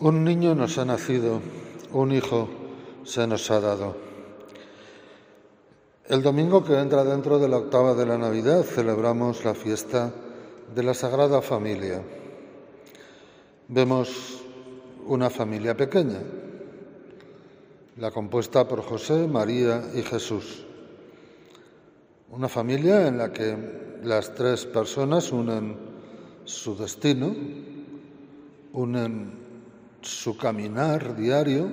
Un niño nos ha nacido, un hijo se nos ha dado. El domingo que entra dentro de la octava de la Navidad celebramos la fiesta de la Sagrada Familia. Vemos una familia pequeña, la compuesta por José, María y Jesús. Una familia en la que las tres personas unen su destino, unen su caminar diario,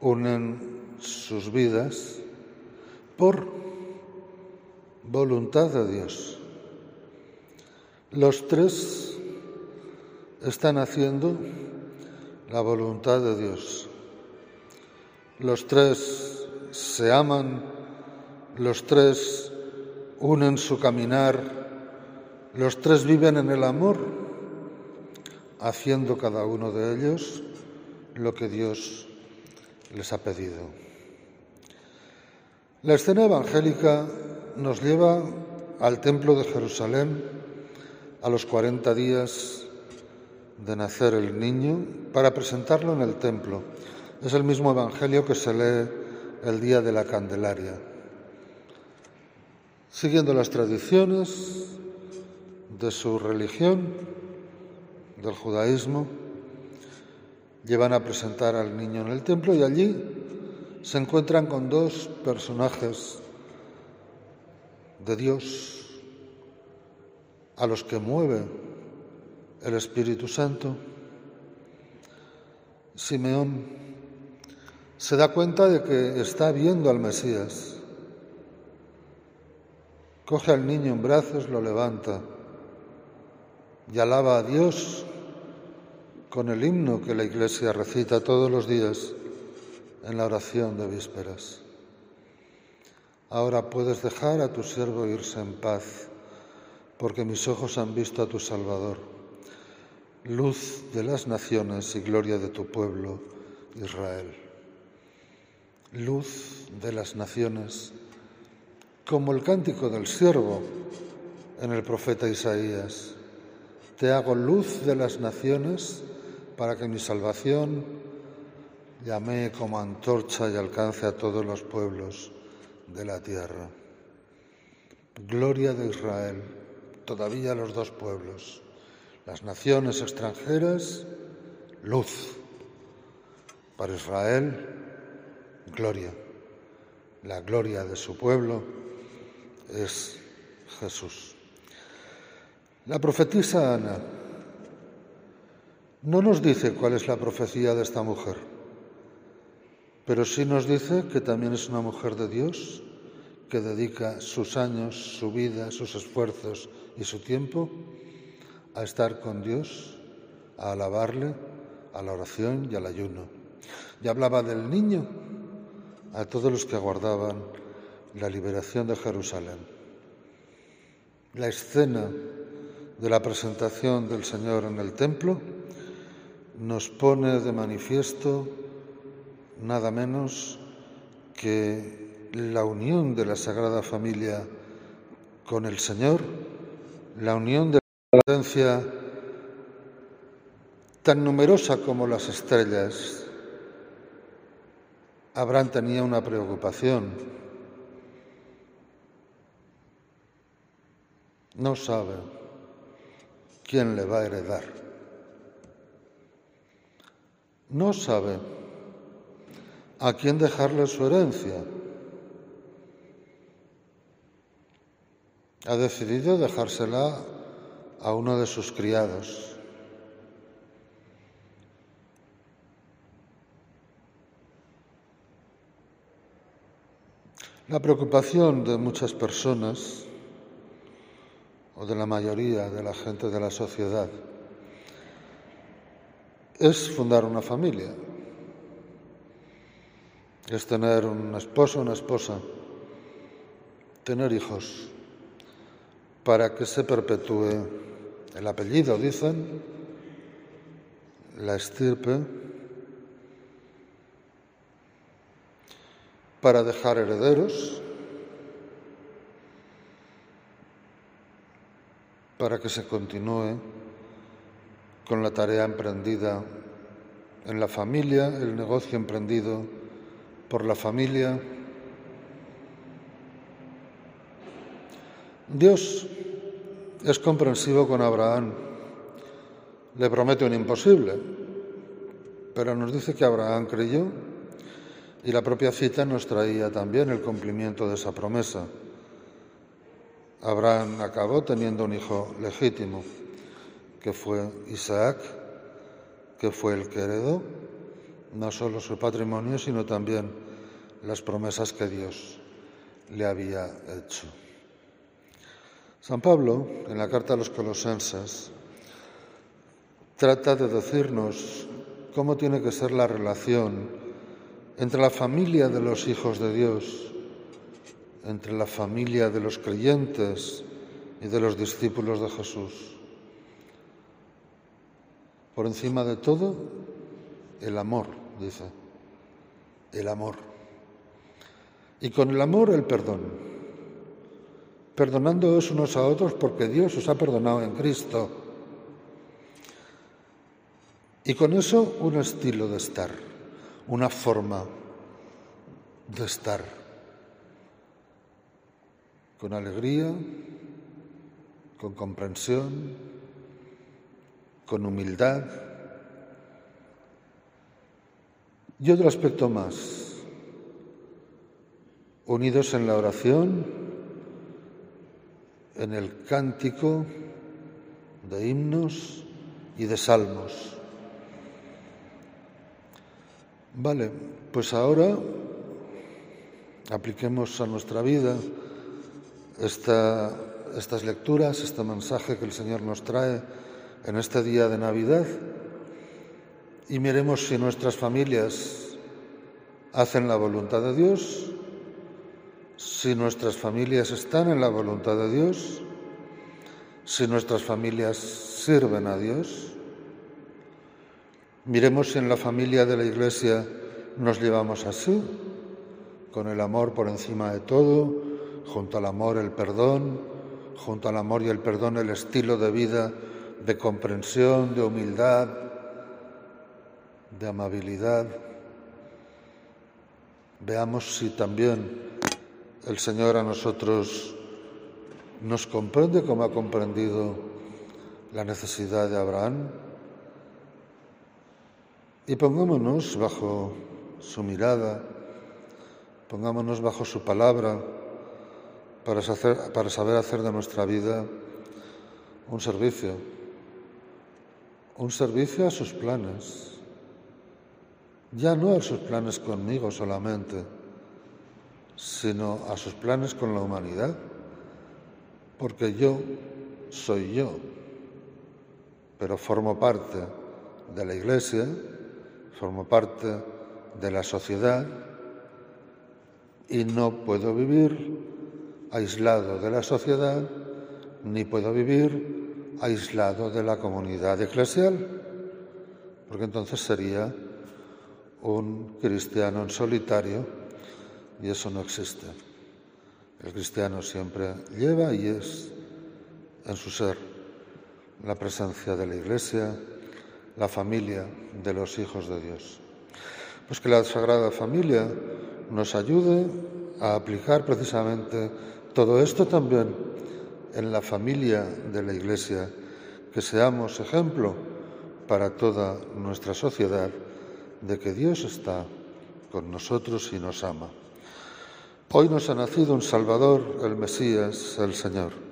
unen sus vidas por voluntad de Dios. Los tres están haciendo la voluntad de Dios. Los tres se aman, los tres unen su caminar, los tres viven en el amor haciendo cada uno de ellos lo que Dios les ha pedido. La escena evangélica nos lleva al templo de Jerusalén a los 40 días de nacer el niño para presentarlo en el templo. Es el mismo evangelio que se lee el día de la Candelaria. Siguiendo las tradiciones de su religión, del judaísmo, llevan a presentar al niño en el templo y allí se encuentran con dos personajes de Dios a los que mueve el Espíritu Santo. Simeón se da cuenta de que está viendo al Mesías. Coge al niño en brazos, lo levanta y alaba a Dios con el himno que la Iglesia recita todos los días en la oración de vísperas. Ahora puedes dejar a tu siervo irse en paz, porque mis ojos han visto a tu Salvador, luz de las naciones y gloria de tu pueblo, Israel. Luz de las naciones, como el cántico del siervo en el profeta Isaías. Te hago luz de las naciones para que mi salvación llame como antorcha y alcance a todos los pueblos de la tierra. Gloria de Israel, todavía los dos pueblos, las naciones extranjeras, luz. Para Israel, gloria. La gloria de su pueblo es Jesús. La profetisa Ana no nos dice cuál es la profecía de esta mujer, pero sí nos dice que también es una mujer de Dios, que dedica sus años, su vida, sus esfuerzos y su tiempo a estar con Dios, a alabarle, a la oración y al ayuno. Y hablaba del niño a todos los que aguardaban la liberación de Jerusalén. La escena de la presentación del Señor en el templo nos pone de manifiesto nada menos que la unión de la Sagrada Familia con el Señor, la unión de la presencia tan numerosa como las estrellas. Abraham tenía una preocupación. No sabe quién le va a heredar. No sabe a quién dejarle su herencia. Ha decidido dejársela a uno de sus criados. La preocupación de muchas personas o de la mayoría de la gente de la sociedad es fundar una familia, es tener un esposo, una esposa, tener hijos, para que se perpetúe el apellido, dicen, la estirpe, para dejar herederos, para que se continúe con la tarea emprendida en la familia, el negocio emprendido por la familia. Dios es comprensivo con Abraham. Le promete un imposible, pero nos dice que Abraham creyó y la propia cita nos traía también el cumplimiento de esa promesa. Abraham acabó teniendo un hijo legítimo, que fue Isaac, que fue el que heredó no solo su patrimonio, sino también las promesas que Dios le había hecho. San Pablo, en la carta a los colosenses, trata de decirnos cómo tiene que ser la relación entre la familia de los hijos de Dios, entre la familia de los creyentes y de los discípulos de Jesús. Por encima de todo, el amor, dice, el amor. Y con el amor el perdón. Perdonándoos unos a otros porque Dios os ha perdonado en Cristo. Y con eso un estilo de estar, una forma de estar. Con alegría, con comprensión, con humildad. Y otro aspecto más, unidos en la oración, en el cántico de himnos y de salmos. Vale, pues ahora apliquemos a nuestra vida estas lecturas, este mensaje que el Señor nos trae en este día de Navidad y miremos si nuestras familias hacen la voluntad de Dios, si nuestras familias están en la voluntad de Dios, si nuestras familias sirven a Dios. Miremos si en la familia de la Iglesia nos llevamos así, con el amor por encima de todo, junto al amor el perdón, junto al amor y el perdón el estilo de vida de comprensión, de humildad, de amabilidad. Veamos si también el Señor a nosotros nos comprende como ha comprendido la necesidad de Abraham. Y pongámonos bajo su mirada, pongámonos bajo su palabra para, saber hacer de nuestra vida un servicio. Un servicio a sus planes, ya no a sus planes conmigo solamente, sino a sus planes con la humanidad, porque yo soy yo, pero formo parte de la Iglesia, formo parte de la sociedad y no puedo vivir aislado de la sociedad, ni puedo vivir aislado de la comunidad eclesial, porque entonces sería un cristiano en solitario y eso no existe. El cristiano siempre lleva y es en su ser la presencia de la Iglesia, la familia de los hijos de Dios. Pues que la Sagrada Familia nos ayude a aplicar precisamente todo esto también en la familia de la Iglesia, que seamos ejemplo para toda nuestra sociedad de que Dios está con nosotros y nos ama. Hoy nos ha nacido un Salvador, el Mesías, el Señor.